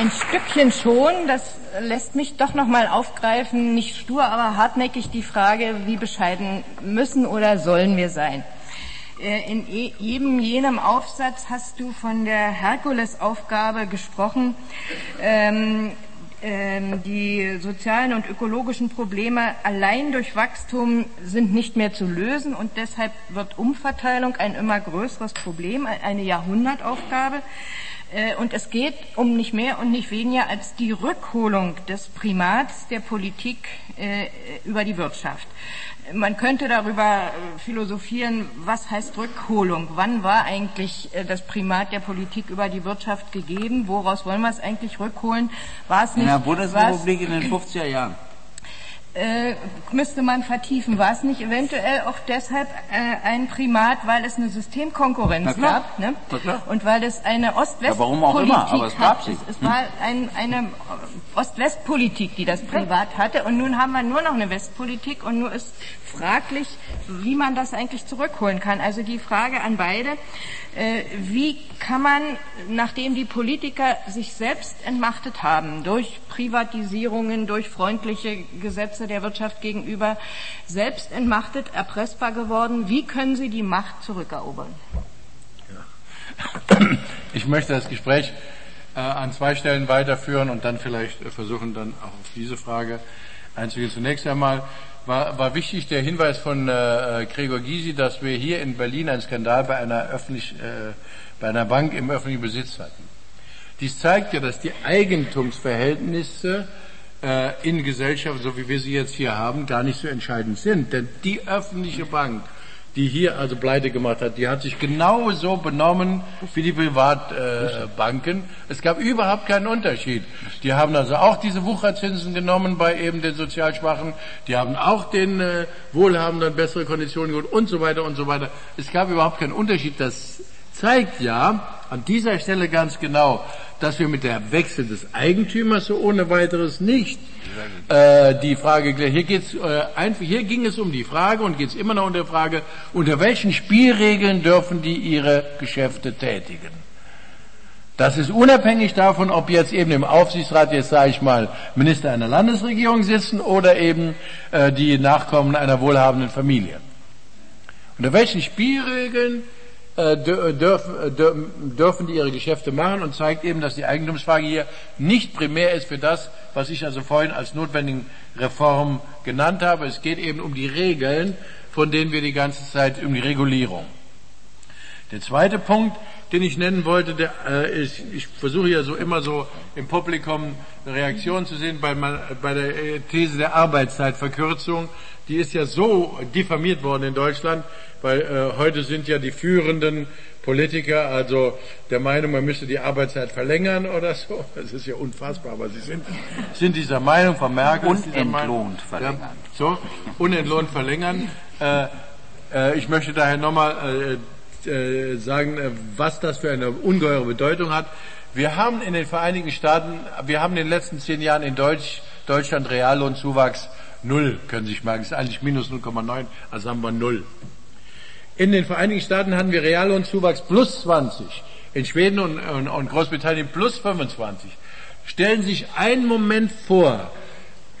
ein Stückchen schon. Das lässt mich doch noch mal aufgreifen, nicht stur, aber hartnäckig die Frage, wie bescheiden müssen oder sollen wir sein. Äh, in jedem jenem Aufsatz hast du von der Herkulesaufgabe gesprochen, ähm, ähm, die sozialen und ökologischen Probleme allein durch Wachstum sind nicht mehr zu lösen und deshalb wird Umverteilung ein immer größeres Problem, eine Jahrhundertaufgabe. Äh, und es geht um nicht mehr und nicht weniger als die Rückholung des Primats der Politik äh, über die Wirtschaft. Man könnte darüber äh, philosophieren, was heißt Rückholung? Wann war eigentlich das Primat der Politik über die Wirtschaft gegeben? Woraus wollen wir es eigentlich rückholen? War es nicht? In der Bundesrepublik in den 50er Jahren äh, müsste man vertiefen. War es nicht eventuell auch deshalb äh, ein Primat, weil es eine Systemkonkurrenz gab ne? und weil es eine Ost-West-Politik ja, aber es gab sie. Es, es war ein, eine Ost-West-Politik, die das privat hatte und nun haben wir nur noch eine Westpolitik und nur ist fraglich, wie man das eigentlich zurückholen kann. Also die Frage an beide, äh, wie kann man, nachdem die Politiker sich selbst entmachtet haben, durch Privatisierungen, durch freundliche Gesetze der Wirtschaft gegenüber, selbst entmachtet, erpressbar geworden, wie können sie die Macht zurückerobern? Ich möchte das Gespräch äh, an zwei Stellen weiterführen und dann vielleicht äh, versuchen, dann auch auf diese Frage einzugehen. Zunächst einmal war, war wichtig der Hinweis von äh, Gregor Gysi, dass wir hier in Berlin einen Skandal bei einer, öffentlich, äh, bei einer Bank im öffentlichen Besitz hatten. Dies zeigt ja, dass die Eigentumsverhältnisse in Gesellschaft, so wie wir sie jetzt hier haben, gar nicht so entscheidend sind. Denn die öffentliche Bank die hier also pleite gemacht hat, die hat sich genauso benommen wie die Privatbanken. Äh, es gab überhaupt keinen Unterschied. Die haben also auch diese Wucherzinsen genommen bei eben den sozial Schwachen, die haben auch den äh, Wohlhabenden bessere Konditionen geholt und so weiter und so weiter. Es gab überhaupt keinen Unterschied. Das zeigt ja an dieser Stelle ganz genau, dass wir mit der Wechsel des Eigentümers so ohne weiteres nicht äh, die Frage hier geht's äh, einfach hier ging es um die Frage und geht es immer noch um die Frage unter welchen Spielregeln dürfen die ihre Geschäfte tätigen das ist unabhängig davon, ob jetzt eben im Aufsichtsrat jetzt sage ich mal Minister einer Landesregierung sitzen oder eben äh, die Nachkommen einer wohlhabenden Familie. Unter welchen Spielregeln dürfen, dürfen die ihre Geschäfte machen und zeigt eben, dass die Eigentumsfrage hier nicht primär ist für das, was ich also vorhin als notwendigen Reform genannt habe. Es geht eben um die Regeln, von denen wir die ganze Zeit, um die Regulierung. Der zweite Punkt, den ich nennen wollte, der, äh, ist, ich versuche ja so immer so im Publikum eine Reaktion zu sehen bei, bei der äh, These der Arbeitszeitverkürzung. Die ist ja so diffamiert worden in Deutschland, weil äh, heute sind ja die führenden Politiker also der Meinung, man müsste die Arbeitszeit verlängern oder so. Das ist ja unfassbar, aber sie sind, sind dieser Meinung, Frau Merkel Unentlohnt verlängern. Ja, so, unentlohnt verlängern. Äh, äh, ich möchte daher nochmal äh, äh, sagen, äh, was das für eine ungeheure Bedeutung hat. Wir haben in den Vereinigten Staaten, wir haben in den letzten zehn Jahren in Deutsch, Deutschland Reallohnzuwachs null, können Sie sich merken, ist eigentlich minus 0,9, also haben wir null. In den Vereinigten Staaten hatten wir Reallohnzuwachs plus 20, in Schweden und, und, und Großbritannien plus 25. Stellen Sie sich einen Moment vor,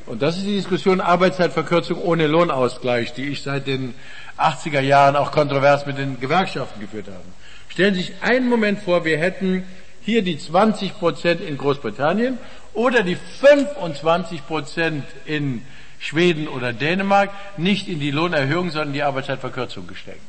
und das ist die Diskussion Arbeitszeitverkürzung ohne Lohnausgleich, die ich seit den 80er Jahren auch kontrovers mit den Gewerkschaften geführt habe. Stellen Sie sich einen Moment vor, wir hätten hier die 20 Prozent in Großbritannien oder die 25 Prozent in Schweden oder Dänemark nicht in die Lohnerhöhung, sondern die Arbeitszeitverkürzung gesteckt.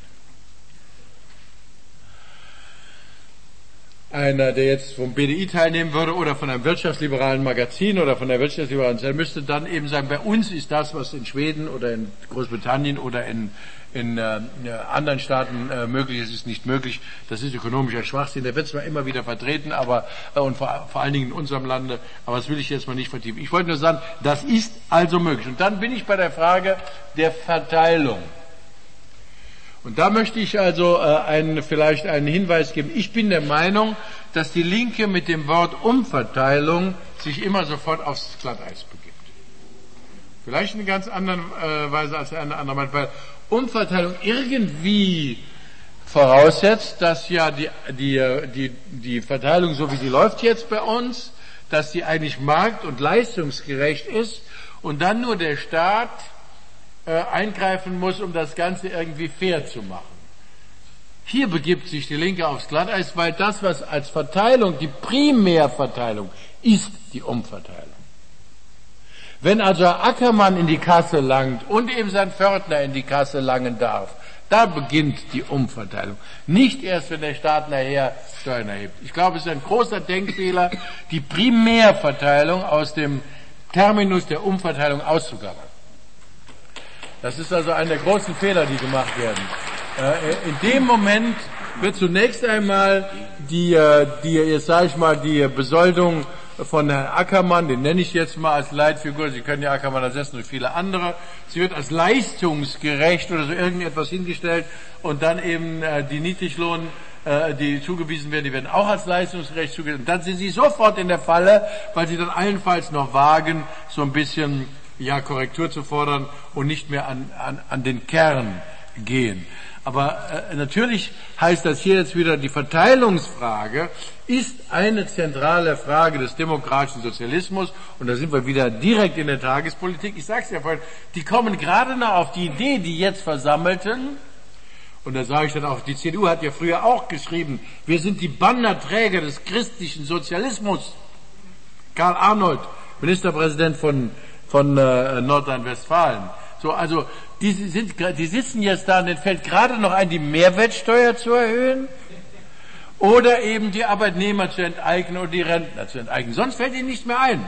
Einer, der jetzt vom BDI teilnehmen würde oder von einem wirtschaftsliberalen Magazin oder von der wirtschaftsliberalen Zeit, müsste dann eben sagen, bei uns ist das, was in Schweden oder in Großbritannien oder in, in äh, anderen Staaten äh, möglich ist, ist nicht möglich. Das ist ökonomischer Schwachsinn. Der wird zwar immer wieder vertreten, aber äh, und vor, vor allen Dingen in unserem Lande, aber das will ich jetzt mal nicht vertiefen. Ich wollte nur sagen, das ist also möglich. Und dann bin ich bei der Frage der Verteilung. Und da möchte ich also äh, einen, vielleicht einen Hinweis geben. Ich bin der Meinung, dass die Linke mit dem Wort Umverteilung sich immer sofort aufs Glatteis begibt. Vielleicht in einer ganz anderen äh, Weise als eine andere meint, weil Umverteilung irgendwie voraussetzt, dass ja die, die, die, die Verteilung, so wie sie läuft jetzt bei uns, dass sie eigentlich markt- und leistungsgerecht ist und dann nur der Staat äh, eingreifen muss, um das Ganze irgendwie fair zu machen. Hier begibt sich die Linke aufs Glatteis, weil das, was als Verteilung, die Primärverteilung, ist die Umverteilung. Wenn also Ackermann in die Kasse langt und eben sein Pförtner in die Kasse langen darf, da beginnt die Umverteilung. Nicht erst, wenn der Staat nachher Steuern erhebt. Ich glaube, es ist ein großer Denkfehler, die Primärverteilung aus dem Terminus der Umverteilung auszugaben. Das ist also einer der großen Fehler, die gemacht werden. Äh, in dem Moment wird zunächst einmal die, äh, die jetzt sage ich mal, die Besoldung von Herrn Ackermann, den nenne ich jetzt mal als Leitfigur, Sie können ja Ackermann ersetzen durch viele andere, sie wird als leistungsgerecht oder so irgendetwas hingestellt und dann eben äh, die Niedriglohn äh, die zugewiesen werden, die werden auch als leistungsgerecht zugewiesen. Und dann sind sie sofort in der Falle, weil sie dann allenfalls noch wagen, so ein bisschen ja, Korrektur zu fordern und nicht mehr an, an, an den Kern gehen. Aber äh, natürlich heißt das hier jetzt wieder, die Verteilungsfrage ist eine zentrale Frage des demokratischen Sozialismus. Und da sind wir wieder direkt in der Tagespolitik. Ich sage es ja vorhin, die kommen gerade noch auf die Idee, die jetzt Versammelten, und da sage ich dann auch, die CDU hat ja früher auch geschrieben, wir sind die Bannerträger des christlichen Sozialismus. Karl Arnold, Ministerpräsident von, von äh, Nordrhein-Westfalen. So, also die, sind, die sitzen jetzt da und denen fällt gerade noch ein, die Mehrwertsteuer zu erhöhen oder eben die Arbeitnehmer zu enteignen oder die Rentner zu enteignen. Sonst fällt ihnen nicht mehr ein.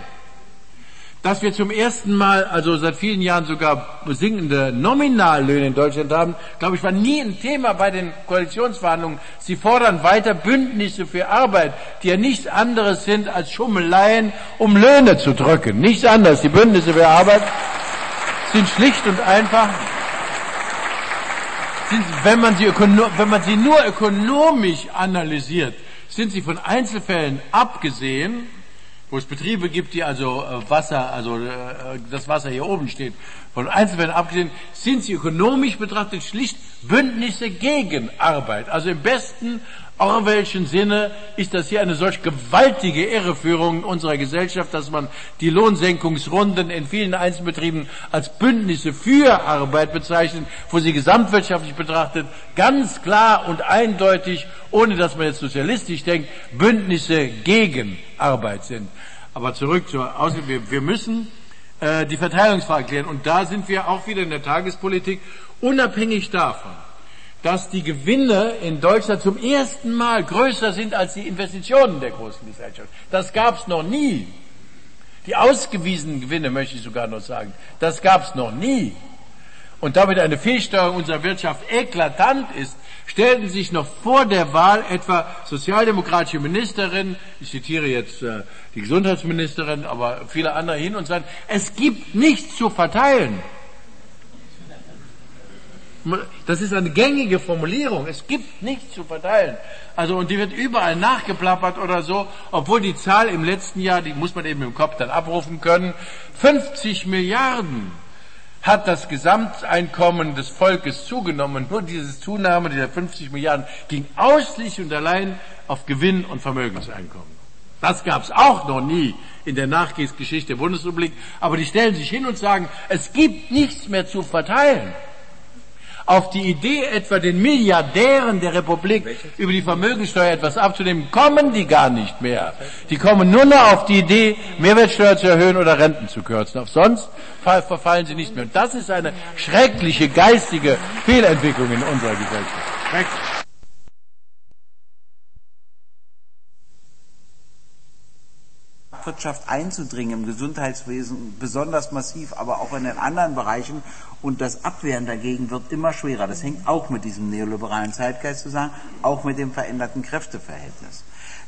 Dass wir zum ersten Mal, also seit vielen Jahren sogar sinkende Nominallöhne in Deutschland haben, glaube ich, war nie ein Thema bei den Koalitionsverhandlungen. Sie fordern weiter Bündnisse für Arbeit, die ja nichts anderes sind als Schummeleien, um Löhne zu drücken. Nichts anderes. Die Bündnisse für Arbeit sind schlicht und einfach, sind, wenn, man sie wenn man sie nur ökonomisch analysiert, sind sie von Einzelfällen abgesehen, wo es Betriebe gibt, die also äh, Wasser, also äh, das Wasser hier oben steht, von Einzelfällen abgesehen, sind sie ökonomisch betrachtet schlicht Bündnisse gegen Arbeit. Also im besten Orwellschen Sinne ist das hier eine solch gewaltige Irreführung unserer Gesellschaft, dass man die Lohnsenkungsrunden in vielen Einzelbetrieben als Bündnisse für Arbeit bezeichnet, wo sie gesamtwirtschaftlich betrachtet ganz klar und eindeutig, ohne dass man jetzt sozialistisch denkt, Bündnisse gegen Arbeit sind. Aber zurück zur Ausgabe. Wir, wir müssen äh, die Verteilungsfrage klären. Und da sind wir auch wieder in der Tagespolitik unabhängig davon dass die Gewinne in Deutschland zum ersten Mal größer sind als die Investitionen der großen Gesellschaft. Das gab es noch nie. Die ausgewiesenen Gewinne möchte ich sogar noch sagen. Das gab es noch nie. Und damit eine Fehlsteuerung unserer Wirtschaft eklatant ist, stellten sich noch vor der Wahl etwa sozialdemokratische Ministerinnen, ich zitiere jetzt äh, die Gesundheitsministerin, aber viele andere hin und sagen, es gibt nichts zu verteilen. Das ist eine gängige Formulierung. Es gibt nichts zu verteilen. Also, und die wird überall nachgeplappert oder so, obwohl die Zahl im letzten Jahr, die muss man eben im Kopf dann abrufen können, 50 Milliarden hat das Gesamteinkommen des Volkes zugenommen. Nur diese Zunahme dieser 50 Milliarden ging ausschließlich und allein auf Gewinn- und Vermögenseinkommen. Das gab es auch noch nie in der Nachkriegsgeschichte der Bundesrepublik. Aber die stellen sich hin und sagen, es gibt nichts mehr zu verteilen auf die Idee, etwa den Milliardären der Republik über die Vermögensteuer etwas abzunehmen, kommen die gar nicht mehr. Die kommen nur noch auf die Idee, Mehrwertsteuer zu erhöhen oder Renten zu kürzen. Auf sonst verfallen sie nicht mehr. Und das ist eine schreckliche geistige Fehlentwicklung in unserer Gesellschaft. Marktwirtschaft einzudringen, im Gesundheitswesen besonders massiv, aber auch in den anderen Bereichen. Und das Abwehren dagegen wird immer schwerer. Das hängt auch mit diesem neoliberalen Zeitgeist zusammen, auch mit dem veränderten Kräfteverhältnis.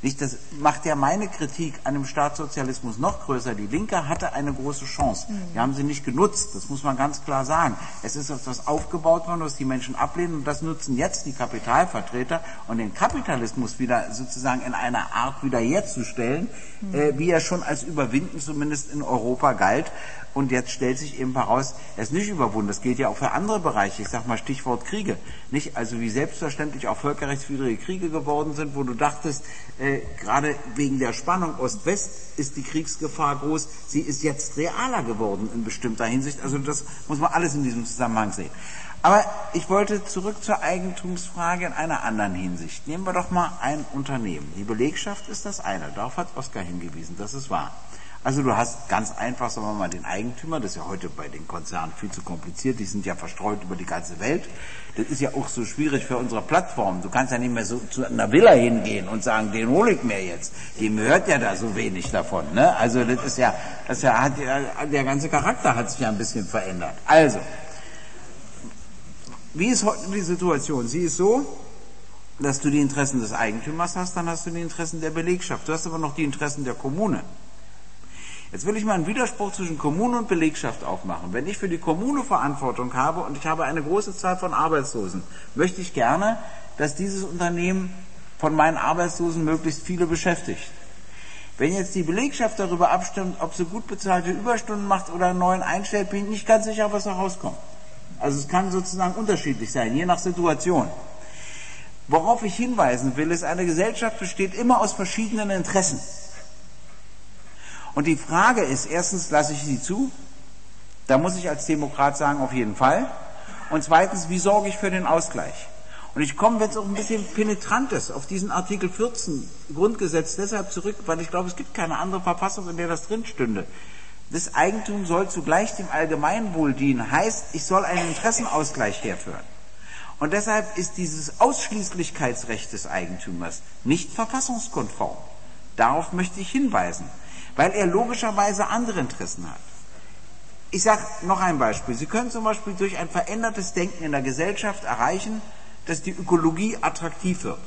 Nicht, das macht ja meine Kritik an dem Staatssozialismus noch größer. Die Linke hatte eine große Chance. Die haben sie nicht genutzt. Das muss man ganz klar sagen. Es ist etwas aufgebaut worden, was die Menschen ablehnen. Und das nutzen jetzt die Kapitalvertreter. Und den Kapitalismus wieder sozusagen in einer Art wieder herzustellen, äh, wie er schon als überwinden, zumindest in Europa galt. Und jetzt stellt sich eben heraus, er ist nicht überwunden. Das gilt ja auch für andere Bereiche. Ich sag mal Stichwort Kriege. Nicht? Also wie selbstverständlich auch völkerrechtswidrige Kriege geworden sind, wo du dachtest, äh, gerade wegen der Spannung Ost-West ist die Kriegsgefahr groß. Sie ist jetzt realer geworden in bestimmter Hinsicht. Also das muss man alles in diesem Zusammenhang sehen. Aber ich wollte zurück zur Eigentumsfrage in einer anderen Hinsicht. Nehmen wir doch mal ein Unternehmen. Die Belegschaft ist das eine. Darauf hat Oskar hingewiesen. Das ist wahr. Also du hast ganz einfach, sagen wir mal, den Eigentümer, das ist ja heute bei den Konzernen viel zu kompliziert, die sind ja verstreut über die ganze Welt. Das ist ja auch so schwierig für unsere Plattform. Du kannst ja nicht mehr so zu einer Villa hingehen und sagen, den hole ich mir jetzt. Dem hört ja da so wenig davon. Ne? Also das ist ja, das ja, hat ja, der ganze Charakter hat sich ja ein bisschen verändert. Also, wie ist heute die Situation? Sie ist so, dass du die Interessen des Eigentümers hast, dann hast du die Interessen der Belegschaft. Du hast aber noch die Interessen der Kommune. Jetzt will ich mal einen Widerspruch zwischen Kommune und Belegschaft aufmachen. Wenn ich für die Kommune Verantwortung habe und ich habe eine große Zahl von Arbeitslosen, möchte ich gerne, dass dieses Unternehmen von meinen Arbeitslosen möglichst viele beschäftigt. Wenn jetzt die Belegschaft darüber abstimmt, ob sie gut bezahlte Überstunden macht oder einen neuen einstellt, bin ich nicht ganz sicher, was da rauskommt. Also es kann sozusagen unterschiedlich sein, je nach Situation. Worauf ich hinweisen will, ist, eine Gesellschaft besteht immer aus verschiedenen Interessen. Und die Frage ist, erstens, lasse ich sie zu? Da muss ich als Demokrat sagen, auf jeden Fall. Und zweitens, wie sorge ich für den Ausgleich? Und ich komme jetzt auch ein bisschen penetrantes auf diesen Artikel 14 Grundgesetz deshalb zurück, weil ich glaube, es gibt keine andere Verfassung, in der das drin stünde. Das Eigentum soll zugleich dem Allgemeinwohl dienen, heißt, ich soll einen Interessenausgleich herführen. Und deshalb ist dieses Ausschließlichkeitsrecht des Eigentümers nicht verfassungskonform. Darauf möchte ich hinweisen weil er logischerweise andere Interessen hat. Ich sage noch ein Beispiel. Sie können zum Beispiel durch ein verändertes Denken in der Gesellschaft erreichen, dass die Ökologie attraktiv wird.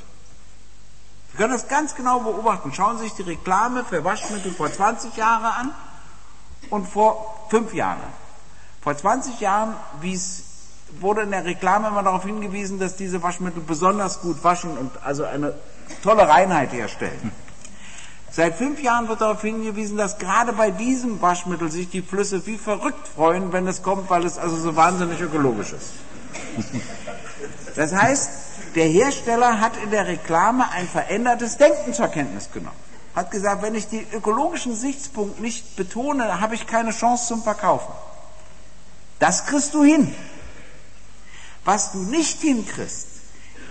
Sie können das ganz genau beobachten. Schauen Sie sich die Reklame für Waschmittel vor 20 Jahren an und vor fünf Jahren. Vor 20 Jahren wurde in der Reklame immer darauf hingewiesen, dass diese Waschmittel besonders gut waschen und also eine tolle Reinheit herstellen. Seit fünf Jahren wird darauf hingewiesen, dass gerade bei diesem Waschmittel sich die Flüsse wie verrückt freuen, wenn es kommt, weil es also so wahnsinnig ökologisch ist. Das heißt, der Hersteller hat in der Reklame ein verändertes Denken zur Kenntnis genommen. Hat gesagt, wenn ich den ökologischen Sichtspunkt nicht betone, habe ich keine Chance zum Verkaufen. Das kriegst du hin. Was du nicht hinkriegst,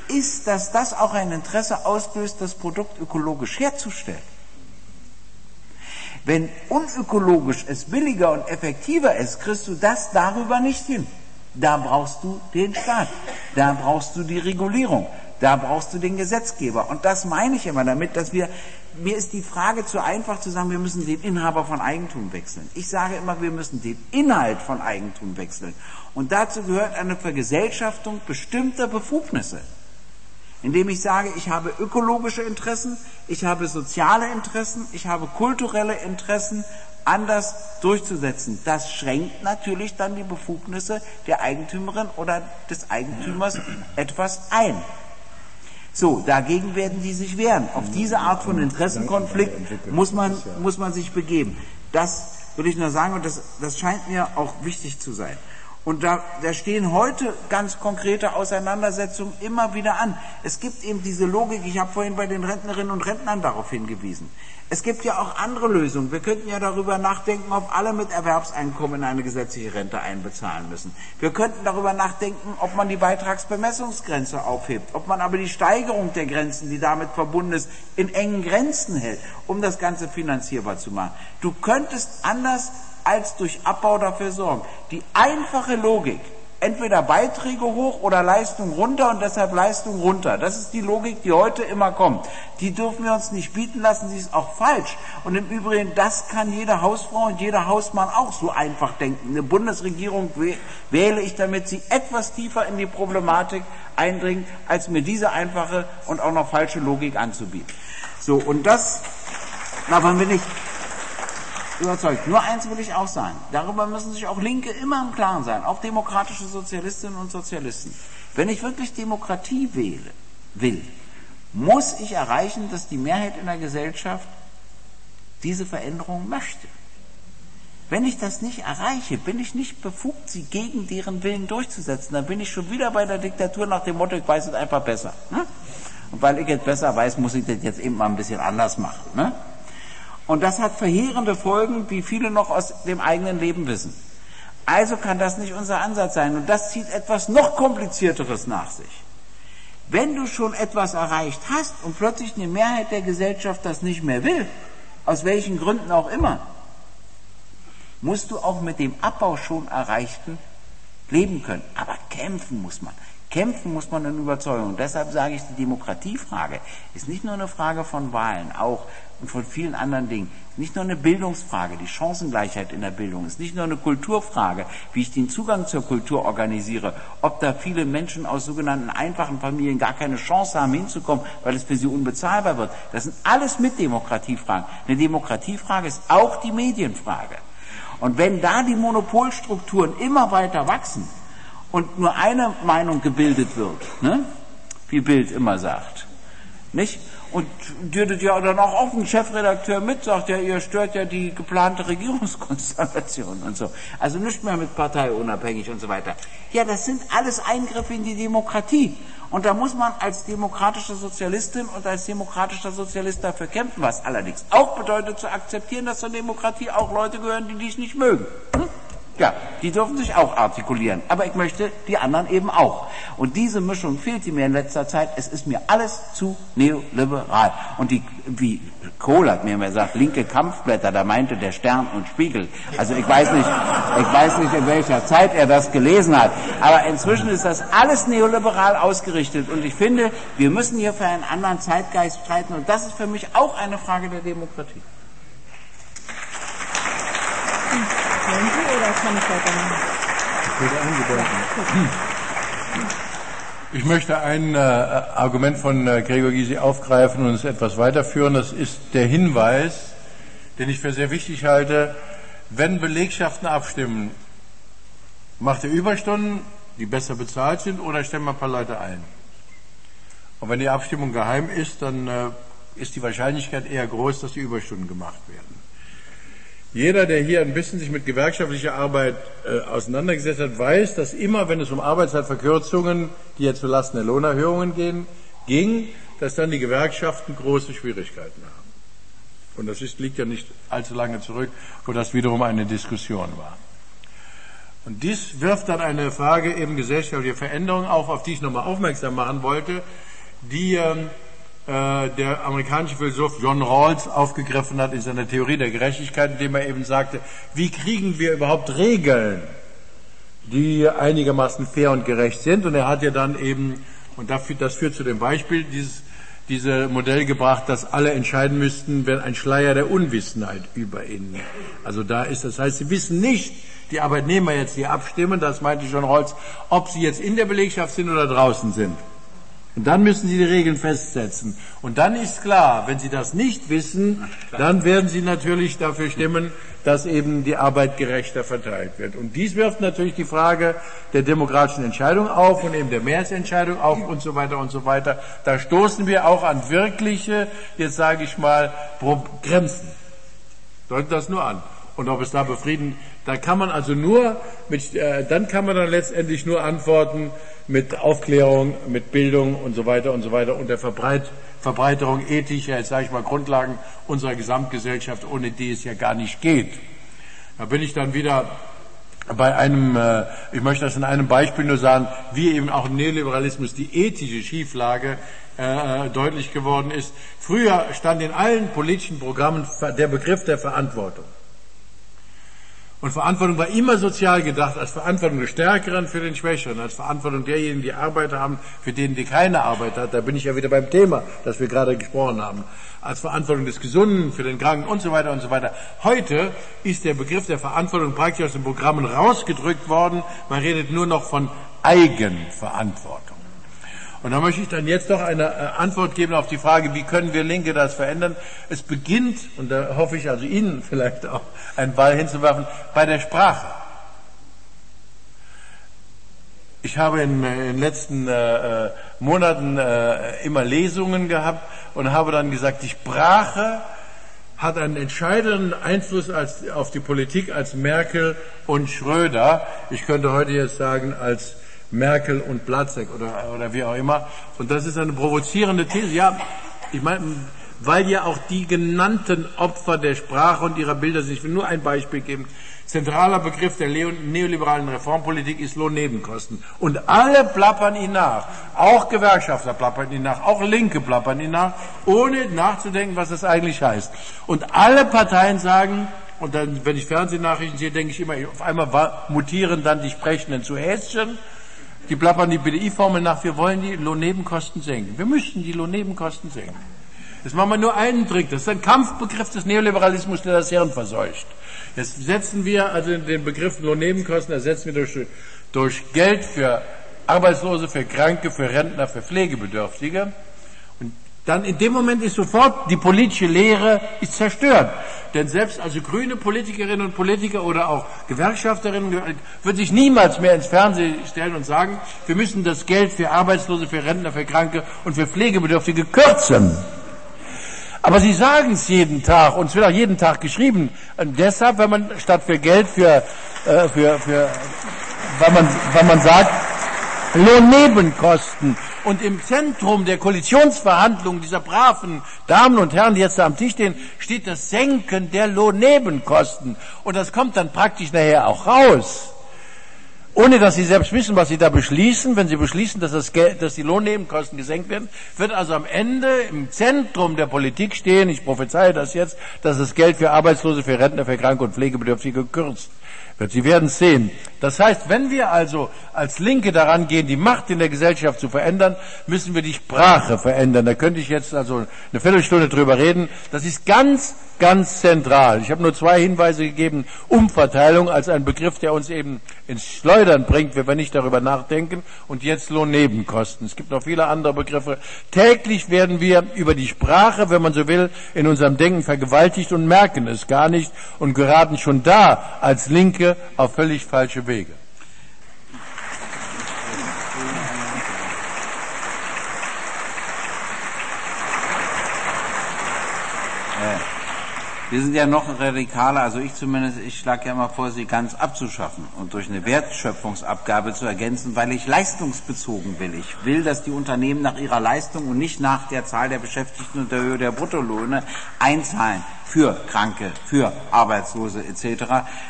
ist, dass das auch ein Interesse auslöst, das Produkt ökologisch herzustellen. Wenn unökologisch es billiger und effektiver ist, kriegst du das darüber nicht hin. Da brauchst du den Staat, da brauchst du die Regulierung, da brauchst du den Gesetzgeber. Und das meine ich immer damit, dass wir, mir ist die Frage zu einfach zu sagen, wir müssen den Inhaber von Eigentum wechseln. Ich sage immer, wir müssen den Inhalt von Eigentum wechseln. Und dazu gehört eine Vergesellschaftung bestimmter Befugnisse indem ich sage, ich habe ökologische Interessen, ich habe soziale Interessen, ich habe kulturelle Interessen anders durchzusetzen. Das schränkt natürlich dann die Befugnisse der Eigentümerin oder des Eigentümers etwas ein. So, dagegen werden die sich wehren. Auf diese Art von Interessenkonflikt muss man, muss man sich begeben. Das will ich nur sagen und das, das scheint mir auch wichtig zu sein. Und da, da stehen heute ganz konkrete Auseinandersetzungen immer wieder an. Es gibt eben diese Logik, ich habe vorhin bei den Rentnerinnen und Rentnern darauf hingewiesen. Es gibt ja auch andere Lösungen. Wir könnten ja darüber nachdenken, ob alle mit Erwerbseinkommen eine gesetzliche Rente einbezahlen müssen. Wir könnten darüber nachdenken, ob man die Beitragsbemessungsgrenze aufhebt, ob man aber die Steigerung der Grenzen, die damit verbunden ist, in engen Grenzen hält, um das Ganze finanzierbar zu machen. Du könntest anders als durch Abbau dafür sorgen. Die einfache Logik, entweder Beiträge hoch oder Leistung runter und deshalb Leistung runter. Das ist die Logik, die heute immer kommt. Die dürfen wir uns nicht bieten lassen, sie ist auch falsch. Und im Übrigen, das kann jede Hausfrau und jeder Hausmann auch so einfach denken. Eine Bundesregierung wähle ich, damit sie etwas tiefer in die Problematik eindringt, als mir diese einfache und auch noch falsche Logik anzubieten. So, und das, davon bin ich überzeugt. Nur eins will ich auch sagen. Darüber müssen sich auch Linke immer im Klaren sein, auch demokratische Sozialistinnen und Sozialisten. Wenn ich wirklich Demokratie wähle, will, muss ich erreichen, dass die Mehrheit in der Gesellschaft diese Veränderung möchte. Wenn ich das nicht erreiche, bin ich nicht befugt, sie gegen deren Willen durchzusetzen. Dann bin ich schon wieder bei der Diktatur nach dem Motto, ich weiß es einfach besser. Ne? Und weil ich jetzt besser weiß, muss ich das jetzt eben mal ein bisschen anders machen. Ne? Und das hat verheerende Folgen, wie viele noch aus dem eigenen Leben wissen. Also kann das nicht unser Ansatz sein. Und das zieht etwas noch komplizierteres nach sich. Wenn du schon etwas erreicht hast und plötzlich eine Mehrheit der Gesellschaft das nicht mehr will, aus welchen Gründen auch immer, musst du auch mit dem Abbau schon Erreichten leben können. Aber kämpfen muss man. Kämpfen muss man in Überzeugung. Deshalb sage ich, die Demokratiefrage ist nicht nur eine Frage von Wahlen, auch und von vielen anderen Dingen. Nicht nur eine Bildungsfrage, die Chancengleichheit in der Bildung ist nicht nur eine Kulturfrage, wie ich den Zugang zur Kultur organisiere, ob da viele Menschen aus sogenannten einfachen Familien gar keine Chance haben hinzukommen, weil es für sie unbezahlbar wird. Das sind alles mit Demokratiefragen. Eine Demokratiefrage ist auch die Medienfrage. Und wenn da die Monopolstrukturen immer weiter wachsen und nur eine Meinung gebildet wird, ne? wie Bild immer sagt, nicht? Und dürdet ja dann auch offen Chefredakteur mit, sagt ja, ihr stört ja die geplante Regierungskonstellation und so. Also nicht mehr mit parteiunabhängig und so weiter. Ja, das sind alles Eingriffe in die Demokratie. Und da muss man als demokratische Sozialistin und als demokratischer Sozialist dafür kämpfen, was allerdings auch bedeutet zu akzeptieren, dass zur Demokratie auch Leute gehören, die dies nicht mögen. Hm? Ja, die dürfen sich auch artikulieren. Aber ich möchte die anderen eben auch. Und diese Mischung fehlt mir in letzter Zeit. Es ist mir alles zu neoliberal. Und die, wie Kohl hat mir mal gesagt, linke Kampfblätter, da meinte der Stern und Spiegel. Also ich weiß nicht, ich weiß nicht, in welcher Zeit er das gelesen hat. Aber inzwischen ist das alles neoliberal ausgerichtet. Und ich finde, wir müssen hier für einen anderen Zeitgeist streiten. Und das ist für mich auch eine Frage der Demokratie. Wollen Sie oder kann ich? Ich möchte ein äh, Argument von äh, Gregor Gysi aufgreifen und es etwas weiterführen. Das ist der Hinweis, den ich für sehr wichtig halte. Wenn Belegschaften abstimmen, macht ihr Überstunden, die besser bezahlt sind, oder stellen wir ein paar Leute ein? Und wenn die Abstimmung geheim ist, dann äh, ist die Wahrscheinlichkeit eher groß, dass die Überstunden gemacht werden. Jeder, der hier ein bisschen sich mit gewerkschaftlicher Arbeit äh, auseinandergesetzt hat, weiß, dass immer, wenn es um Arbeitszeitverkürzungen, die ja zulasten der Lohnerhöhungen gehen, ging, dass dann die Gewerkschaften große Schwierigkeiten haben. Und das ist, liegt ja nicht allzu lange zurück, wo das wiederum eine Diskussion war. Und dies wirft dann eine Frage eben gesellschaftlicher Veränderung auf, auf die ich nochmal aufmerksam machen wollte, die ähm, äh, der amerikanische Philosoph John Rawls aufgegriffen hat in seiner Theorie der Gerechtigkeit, indem er eben sagte, wie kriegen wir überhaupt Regeln, die einigermaßen fair und gerecht sind. Und er hat ja dann eben, und das führt zu dem Beispiel, dieses diese Modell gebracht, dass alle entscheiden müssten, wenn ein Schleier der Unwissenheit über ihnen. Also da ist, das heißt, sie wissen nicht, die Arbeitnehmer jetzt hier abstimmen, das meinte John Rawls, ob sie jetzt in der Belegschaft sind oder draußen sind. Und dann müssen Sie die Regeln festsetzen. Und dann ist klar, wenn Sie das nicht wissen, dann werden Sie natürlich dafür stimmen, dass eben die Arbeit gerechter verteilt wird. Und dies wirft natürlich die Frage der demokratischen Entscheidung auf und eben der Mehrheitsentscheidung auf und so weiter und so weiter. Da stoßen wir auch an wirkliche, jetzt sage ich mal, Grenzen. Deutet das nur an. Und ob es da befrieden, da kann man also nur mit, äh, dann kann man dann letztendlich nur antworten, mit Aufklärung, mit Bildung und so weiter und so weiter und der Verbreit, Verbreiterung ethischer, jetzt sage ich mal, Grundlagen unserer Gesamtgesellschaft, ohne die es ja gar nicht geht. Da bin ich dann wieder bei einem, äh, ich möchte das in einem Beispiel nur sagen, wie eben auch im Neoliberalismus die ethische Schieflage äh, deutlich geworden ist. Früher stand in allen politischen Programmen der Begriff der Verantwortung. Und Verantwortung war immer sozial gedacht, als Verantwortung des Stärkeren für den Schwächeren, als Verantwortung derjenigen, die Arbeit haben, für denen, die keine Arbeit hat. Da bin ich ja wieder beim Thema, das wir gerade gesprochen haben. Als Verantwortung des Gesunden für den Kranken und so weiter und so weiter. Heute ist der Begriff der Verantwortung praktisch aus den Programmen rausgedrückt worden. Man redet nur noch von Eigenverantwortung. Und da möchte ich dann jetzt doch eine äh, Antwort geben auf die Frage, wie können wir Linke das verändern? Es beginnt, und da hoffe ich also Ihnen vielleicht auch einen Ball hinzuwerfen, bei der Sprache. Ich habe in, äh, den letzten äh, äh, Monaten äh, immer Lesungen gehabt und habe dann gesagt, die Sprache hat einen entscheidenden Einfluss als, auf die Politik als Merkel und Schröder. Ich könnte heute jetzt sagen als Merkel und Platzek oder, oder wie auch immer. Und das ist eine provozierende These. Ja, ich meine, weil ja auch die genannten Opfer der Sprache und ihrer Bilder sind. Ich will nur ein Beispiel geben. Zentraler Begriff der neoliberalen Reformpolitik ist Lohnnebenkosten. Und alle plappern ihn nach. Auch Gewerkschafter plappern ihn nach. Auch Linke plappern ihn nach, ohne nachzudenken, was das eigentlich heißt. Und alle Parteien sagen, und dann, wenn ich Fernsehnachrichten sehe, denke ich immer, auf einmal mutieren dann die Sprechenden zu Häschen. Die plappern die BDI-Formel nach, wir wollen die Lohnnebenkosten senken. Wir müssten die Lohnnebenkosten senken. Das machen wir nur einen Trick. Das ist ein Kampfbegriff des Neoliberalismus, der das Hirn verseucht. Jetzt setzen wir also den Begriff Lohnnebenkosten, ersetzen wir durch, durch Geld für Arbeitslose, für Kranke, für Rentner, für Pflegebedürftige. Dann in dem Moment ist sofort die politische Lehre ist zerstört. Denn selbst also grüne Politikerinnen und Politiker oder auch Gewerkschafterinnen würden sich niemals mehr ins Fernsehen stellen und sagen, wir müssen das Geld für Arbeitslose, für Rentner, für Kranke und für Pflegebedürftige kürzen. Aber sie sagen es jeden Tag und es wird auch jeden Tag geschrieben. Und deshalb, wenn man statt für Geld für, äh, für, für wenn man, wenn man sagt, Lohnnebenkosten. Und im Zentrum der Koalitionsverhandlungen dieser braven Damen und Herren, die jetzt da am Tisch stehen, steht das Senken der Lohnnebenkosten. Und das kommt dann praktisch nachher auch raus ohne dass sie selbst wissen, was sie da beschließen. Wenn sie beschließen, dass, das Geld, dass die Lohnnebenkosten gesenkt werden, wird also am Ende im Zentrum der Politik stehen, ich prophezeie das jetzt, dass das Geld für Arbeitslose, für Rentner, für Kranke und Pflegebedürftige gekürzt wird. Sie werden sehen. Das heißt, wenn wir also als Linke daran gehen, die Macht in der Gesellschaft zu verändern, müssen wir die Sprache verändern. Da könnte ich jetzt also eine Viertelstunde drüber reden. Das ist ganz, ganz zentral. Ich habe nur zwei Hinweise gegeben. Umverteilung als ein Begriff, der uns eben ins Schleudern bringt, wenn wir nicht darüber nachdenken. Und jetzt Lohnnebenkosten. Es gibt noch viele andere Begriffe. Täglich werden wir über die Sprache, wenn man so will, in unserem Denken vergewaltigt und merken es gar nicht und geraten schon da als Linke auf völlig falsche Wege. Wir sind ja noch radikaler, also ich zumindest, ich schlage ja mal vor, sie ganz abzuschaffen und durch eine Wertschöpfungsabgabe zu ergänzen, weil ich leistungsbezogen will. Ich will, dass die Unternehmen nach ihrer Leistung und nicht nach der Zahl der Beschäftigten und der Höhe der Bruttolöhne einzahlen für Kranke, für Arbeitslose etc.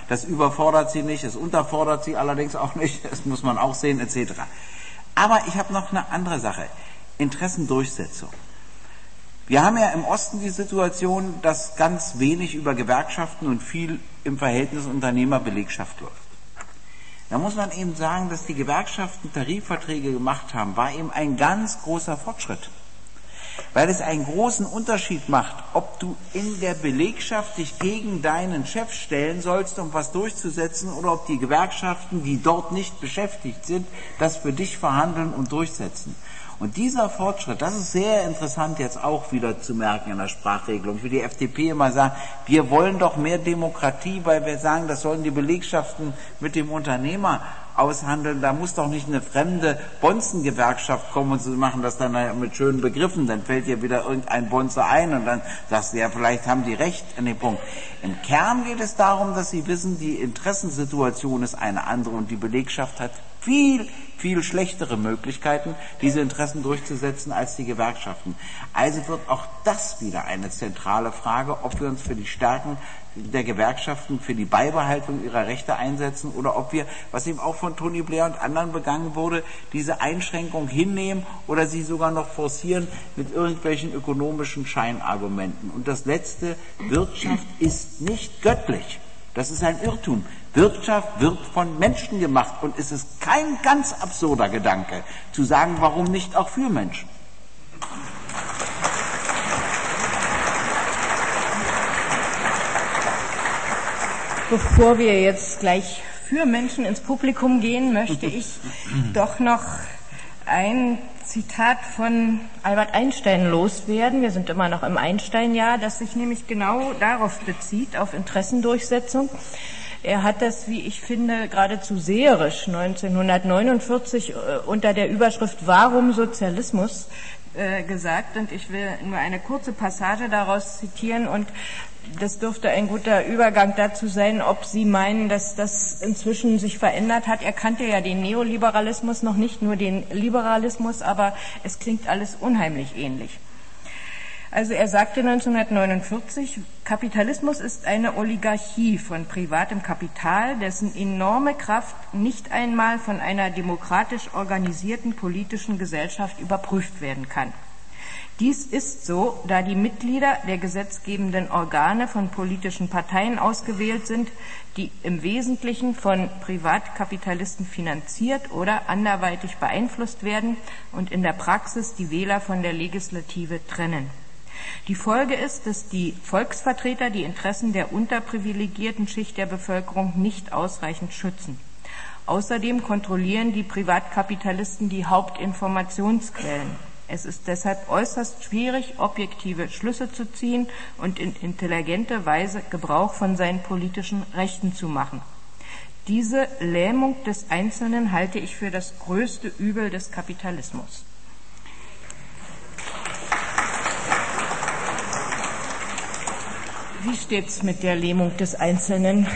Das überfordert sie nicht, es unterfordert sie allerdings auch nicht, das muss man auch sehen etc. Aber ich habe noch eine andere Sache. Interessendurchsetzung. Wir haben ja im Osten die Situation, dass ganz wenig über Gewerkschaften und viel im Verhältnis Unternehmerbelegschaft läuft. Da muss man eben sagen, dass die Gewerkschaften Tarifverträge gemacht haben, war eben ein ganz großer Fortschritt. Weil es einen großen Unterschied macht, ob du in der Belegschaft dich gegen deinen Chef stellen sollst, um was durchzusetzen, oder ob die Gewerkschaften, die dort nicht beschäftigt sind, das für dich verhandeln und durchsetzen. Und dieser Fortschritt, das ist sehr interessant jetzt auch wieder zu merken in der Sprachregelung. Wie die FDP immer sagt, wir wollen doch mehr Demokratie, weil wir sagen, das sollen die Belegschaften mit dem Unternehmer aushandeln. Da muss doch nicht eine fremde Bonzengewerkschaft kommen und sie machen das dann mit schönen Begriffen. Dann fällt dir wieder irgendein Bonze ein und dann sagst du ja, vielleicht haben die recht an dem Punkt. Im Kern geht es darum, dass sie wissen, die Interessensituation ist eine andere und die Belegschaft hat viel, viel schlechtere Möglichkeiten, diese Interessen durchzusetzen als die Gewerkschaften. Also wird auch das wieder eine zentrale Frage, ob wir uns für die Stärken der Gewerkschaften für die Beibehaltung ihrer Rechte einsetzen oder ob wir, was eben auch von Tony Blair und anderen begangen wurde, diese Einschränkung hinnehmen oder sie sogar noch forcieren mit irgendwelchen ökonomischen Scheinargumenten. Und das Letzte, Wirtschaft ist nicht göttlich. Das ist ein Irrtum. Wirtschaft wird von Menschen gemacht und es ist kein ganz absurder Gedanke zu sagen, warum nicht auch für Menschen. Bevor wir jetzt gleich für Menschen ins Publikum gehen, möchte ich doch noch ein Zitat von Albert Einstein loswerden. Wir sind immer noch im Einstein-Jahr, das sich nämlich genau darauf bezieht, auf Interessendurchsetzung. Er hat das, wie ich finde, geradezu seherisch 1949 äh, unter der Überschrift Warum Sozialismus äh, gesagt und ich will nur eine kurze Passage daraus zitieren und das dürfte ein guter Übergang dazu sein, ob Sie meinen, dass das inzwischen sich verändert hat. Er kannte ja den Neoliberalismus noch nicht, nur den Liberalismus, aber es klingt alles unheimlich ähnlich. Also er sagte 1949, Kapitalismus ist eine Oligarchie von privatem Kapital, dessen enorme Kraft nicht einmal von einer demokratisch organisierten politischen Gesellschaft überprüft werden kann. Dies ist so, da die Mitglieder der gesetzgebenden Organe von politischen Parteien ausgewählt sind, die im Wesentlichen von Privatkapitalisten finanziert oder anderweitig beeinflusst werden und in der Praxis die Wähler von der Legislative trennen. Die Folge ist, dass die Volksvertreter die Interessen der unterprivilegierten Schicht der Bevölkerung nicht ausreichend schützen. Außerdem kontrollieren die Privatkapitalisten die Hauptinformationsquellen. Es ist deshalb äußerst schwierig, objektive Schlüsse zu ziehen und in intelligente Weise Gebrauch von seinen politischen Rechten zu machen. Diese Lähmung des Einzelnen halte ich für das größte Übel des Kapitalismus. Wie steht es mit der Lähmung des Einzelnen?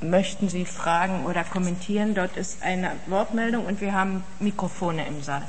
Möchten Sie fragen oder kommentieren? Dort ist eine Wortmeldung und wir haben Mikrofone im Saal.